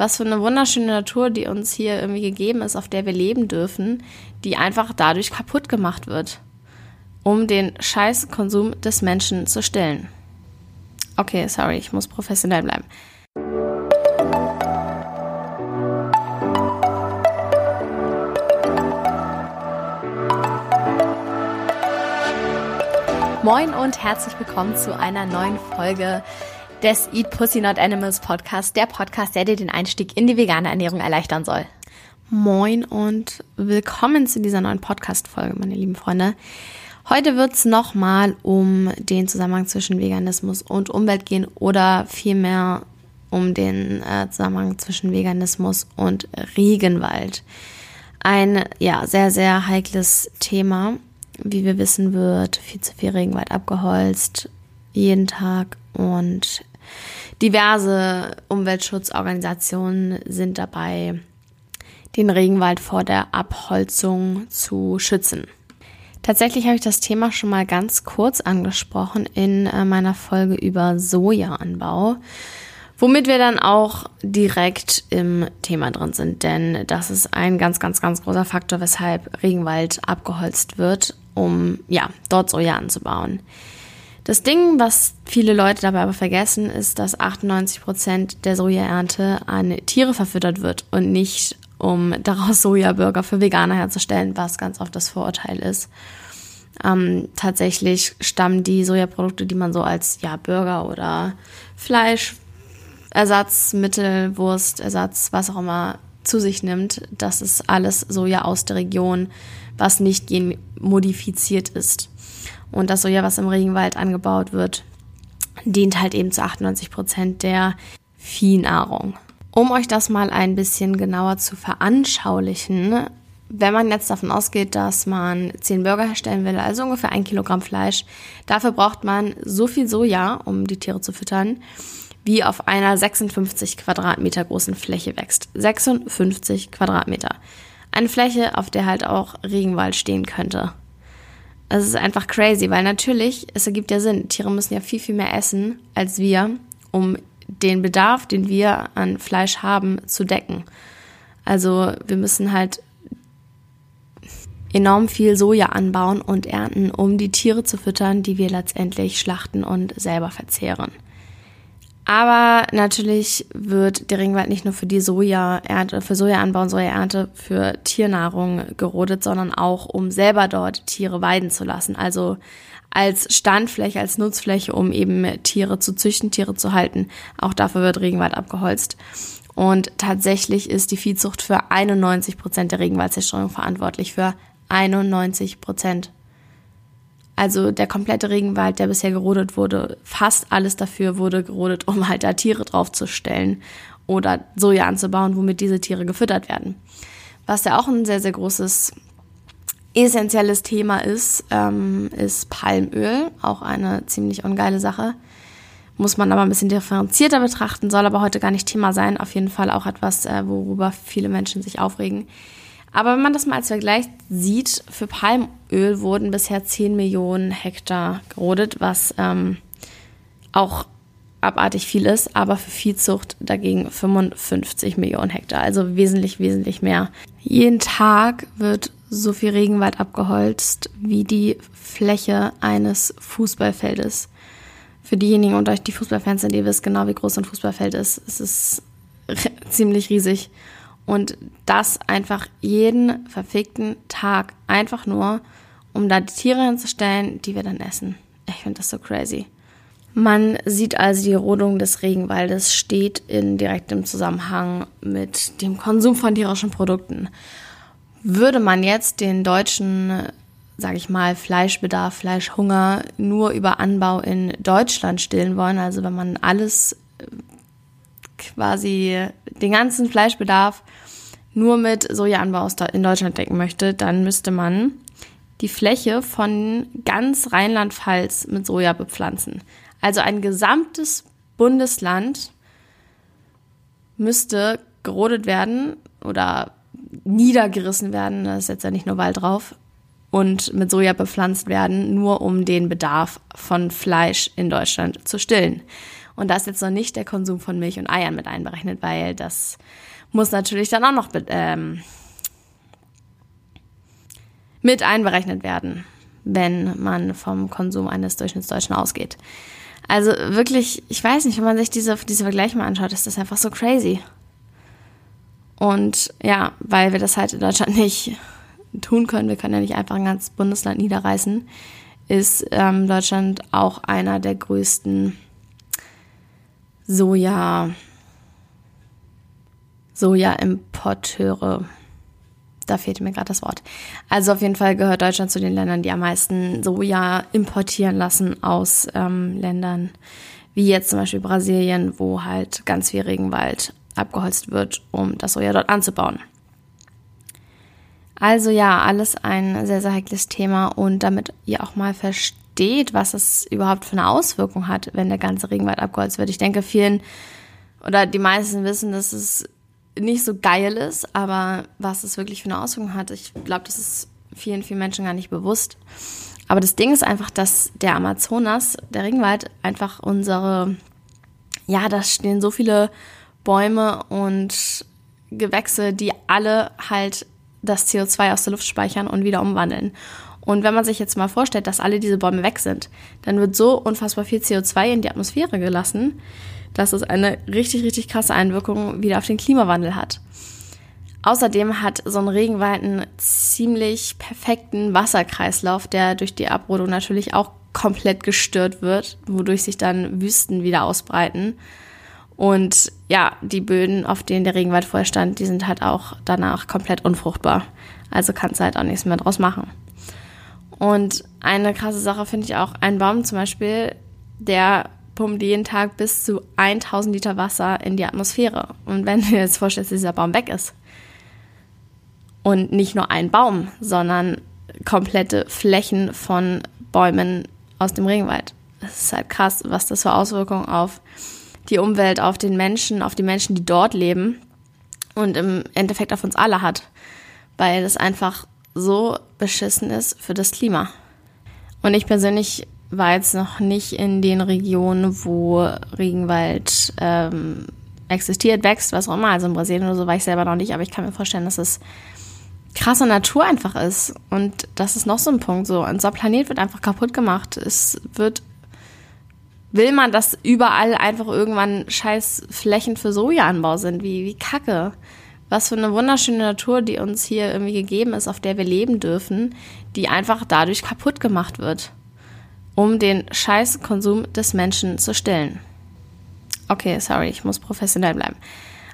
Was für eine wunderschöne Natur, die uns hier irgendwie gegeben ist, auf der wir leben dürfen, die einfach dadurch kaputt gemacht wird, um den Scheißkonsum des Menschen zu stillen. Okay, sorry, ich muss professionell bleiben. Moin und herzlich willkommen zu einer neuen Folge des Eat Pussy Not Animals Podcast, der Podcast, der dir den Einstieg in die vegane Ernährung erleichtern soll. Moin und willkommen zu dieser neuen Podcast-Folge, meine lieben Freunde. Heute wird es nochmal um den Zusammenhang zwischen Veganismus und Umwelt gehen oder vielmehr um den äh, Zusammenhang zwischen Veganismus und Regenwald. Ein ja sehr, sehr heikles Thema wie wir wissen, wird viel zu viel Regenwald abgeholzt, jeden Tag. Und diverse Umweltschutzorganisationen sind dabei, den Regenwald vor der Abholzung zu schützen. Tatsächlich habe ich das Thema schon mal ganz kurz angesprochen in äh, meiner Folge über Sojaanbau. Womit wir dann auch direkt im Thema drin sind, denn das ist ein ganz, ganz, ganz großer Faktor, weshalb Regenwald abgeholzt wird, um ja, dort Soja anzubauen. Das Ding, was viele Leute dabei aber vergessen, ist, dass 98 Prozent der Sojaernte an Tiere verfüttert wird und nicht um daraus Sojaburger für Veganer herzustellen, was ganz oft das Vorurteil ist. Ähm, tatsächlich stammen die Sojaprodukte, die man so als ja, Burger oder Fleisch Ersatzmittel, Wurst, Ersatz, was auch immer zu sich nimmt, das ist alles Soja aus der Region, was nicht genmodifiziert ist. Und das Soja, was im Regenwald angebaut wird, dient halt eben zu 98 Prozent der Viehnahrung. Um euch das mal ein bisschen genauer zu veranschaulichen, wenn man jetzt davon ausgeht, dass man 10 Burger herstellen will, also ungefähr ein Kilogramm Fleisch, dafür braucht man so viel Soja, um die Tiere zu füttern, wie auf einer 56 Quadratmeter großen Fläche wächst. 56 Quadratmeter. Eine Fläche, auf der halt auch Regenwald stehen könnte. Es ist einfach crazy, weil natürlich, es ergibt ja Sinn, Tiere müssen ja viel, viel mehr essen als wir, um den Bedarf, den wir an Fleisch haben, zu decken. Also wir müssen halt enorm viel Soja anbauen und ernten, um die Tiere zu füttern, die wir letztendlich schlachten und selber verzehren. Aber natürlich wird der Regenwald nicht nur für die Sojaernte, für Sojaanbau und Sojaernte für Tiernahrung gerodet, sondern auch, um selber dort Tiere weiden zu lassen. Also als Standfläche, als Nutzfläche, um eben Tiere zu züchten, Tiere zu halten. Auch dafür wird Regenwald abgeholzt. Und tatsächlich ist die Viehzucht für 91 Prozent der Regenwaldzerstörung verantwortlich. Für 91 Prozent. Also der komplette Regenwald, der bisher gerodet wurde, fast alles dafür wurde gerodet, um halt da Tiere draufzustellen oder Soja anzubauen, womit diese Tiere gefüttert werden. Was ja auch ein sehr, sehr großes essentielles Thema ist, ähm, ist Palmöl. Auch eine ziemlich ungeile Sache. Muss man aber ein bisschen differenzierter betrachten, soll aber heute gar nicht Thema sein. Auf jeden Fall auch etwas, äh, worüber viele Menschen sich aufregen. Aber wenn man das mal als Vergleich sieht, für Palmöl wurden bisher 10 Millionen Hektar gerodet, was ähm, auch abartig viel ist, aber für Viehzucht dagegen 55 Millionen Hektar, also wesentlich, wesentlich mehr. Jeden Tag wird so viel Regenwald abgeholzt wie die Fläche eines Fußballfeldes. Für diejenigen unter euch, die Fußballfans sind, ihr wisst genau, wie groß ein Fußballfeld ist. Es ist ziemlich riesig. Und das einfach jeden verfickten Tag. Einfach nur, um da die Tiere hinzustellen, die wir dann essen. Ich finde das so crazy. Man sieht also, die Rodung des Regenwaldes steht in direktem Zusammenhang mit dem Konsum von tierischen Produkten. Würde man jetzt den deutschen, sage ich mal, Fleischbedarf, Fleischhunger nur über Anbau in Deutschland stillen wollen, also wenn man alles quasi den ganzen Fleischbedarf nur mit Sojaanbau in Deutschland decken möchte, dann müsste man die Fläche von ganz Rheinland-Pfalz mit Soja bepflanzen. Also ein gesamtes Bundesland müsste gerodet werden oder niedergerissen werden, da ist jetzt ja nicht nur Wald drauf, und mit Soja bepflanzt werden, nur um den Bedarf von Fleisch in Deutschland zu stillen. Und da ist jetzt noch nicht der Konsum von Milch und Eiern mit einberechnet, weil das muss natürlich dann auch noch ähm, mit einberechnet werden, wenn man vom Konsum eines Durchschnittsdeutschen ausgeht. Also wirklich, ich weiß nicht, wenn man sich diese, diese Vergleiche mal anschaut, ist das einfach so crazy. Und ja, weil wir das halt in Deutschland nicht tun können, wir können ja nicht einfach ein ganzes Bundesland niederreißen, ist ähm, Deutschland auch einer der größten Soja, Soja-Importeure. Da fehlt mir gerade das Wort. Also auf jeden Fall gehört Deutschland zu den Ländern, die am meisten Soja importieren lassen aus ähm, Ländern wie jetzt zum Beispiel Brasilien, wo halt ganz viel Regenwald abgeholzt wird, um das Soja dort anzubauen. Also ja, alles ein sehr, sehr heikles Thema und damit ihr auch mal versteht, was es überhaupt für eine Auswirkung hat, wenn der ganze Regenwald abgeholzt wird. Ich denke, vielen oder die meisten wissen, dass es nicht so geil ist, aber was es wirklich für eine Auswirkung hat, ich glaube, das ist vielen, vielen Menschen gar nicht bewusst. Aber das Ding ist einfach, dass der Amazonas, der Regenwald, einfach unsere, ja, da stehen so viele Bäume und Gewächse, die alle halt das CO2 aus der Luft speichern und wieder umwandeln. Und wenn man sich jetzt mal vorstellt, dass alle diese Bäume weg sind, dann wird so unfassbar viel CO2 in die Atmosphäre gelassen, dass es eine richtig, richtig krasse Einwirkung wieder auf den Klimawandel hat. Außerdem hat so ein Regenwald einen ziemlich perfekten Wasserkreislauf, der durch die Abrodung natürlich auch komplett gestört wird, wodurch sich dann Wüsten wieder ausbreiten. Und ja, die Böden, auf denen der Regenwald vorher stand, die sind halt auch danach komplett unfruchtbar. Also kannst du halt auch nichts mehr draus machen. Und eine krasse Sache finde ich auch, ein Baum zum Beispiel, der pumpt jeden Tag bis zu 1000 Liter Wasser in die Atmosphäre. Und wenn du dir jetzt vorstellst, dass dieser Baum weg ist und nicht nur ein Baum, sondern komplette Flächen von Bäumen aus dem Regenwald. Das ist halt krass, was das für Auswirkungen auf die Umwelt, auf den Menschen, auf die Menschen, die dort leben und im Endeffekt auf uns alle hat, weil es einfach so beschissen ist für das Klima. Und ich persönlich war jetzt noch nicht in den Regionen, wo Regenwald ähm, existiert, wächst, was auch immer. Also in Brasilien oder so war ich selber noch nicht, aber ich kann mir vorstellen, dass es krasse Natur einfach ist. Und das ist noch so ein Punkt. So, unser Planet wird einfach kaputt gemacht. Es wird will man, dass überall einfach irgendwann scheiß Flächen für Sojaanbau sind. Wie, wie kacke. Was für eine wunderschöne Natur, die uns hier irgendwie gegeben ist, auf der wir leben dürfen, die einfach dadurch kaputt gemacht wird, um den scheiß Konsum des Menschen zu stillen. Okay, sorry, ich muss professionell bleiben.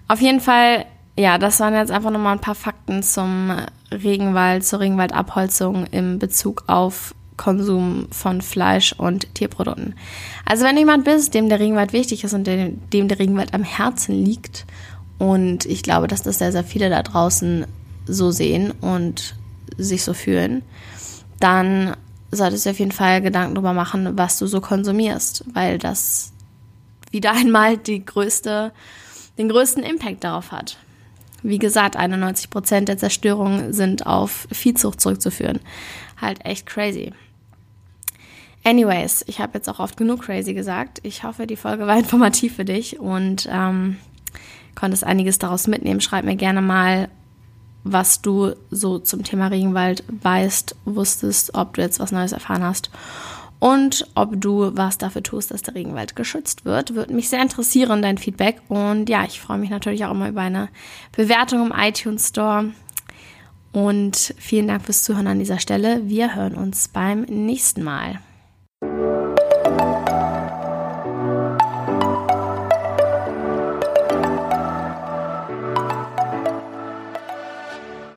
Auf jeden Fall, ja, das waren jetzt einfach nochmal ein paar Fakten zum Regenwald, zur Regenwaldabholzung im Bezug auf Konsum von Fleisch und Tierprodukten. Also wenn jemand bist, dem der Regenwald wichtig ist und dem, dem der Regenwald am Herzen liegt, und ich glaube, dass das sehr, sehr viele da draußen so sehen und sich so fühlen, dann solltest du auf jeden Fall Gedanken darüber machen, was du so konsumierst, weil das wieder einmal die größte, den größten Impact darauf hat. Wie gesagt, 91 Prozent der Zerstörungen sind auf Viehzucht zurückzuführen. Halt echt crazy. Anyways, ich habe jetzt auch oft genug crazy gesagt. Ich hoffe, die Folge war informativ für dich und ähm, konntest einiges daraus mitnehmen. Schreib mir gerne mal, was du so zum Thema Regenwald weißt, wusstest, ob du jetzt was Neues erfahren hast und ob du was dafür tust, dass der Regenwald geschützt wird. Würde mich sehr interessieren, dein Feedback. Und ja, ich freue mich natürlich auch immer über eine Bewertung im iTunes Store. Und vielen Dank fürs Zuhören an dieser Stelle. Wir hören uns beim nächsten Mal.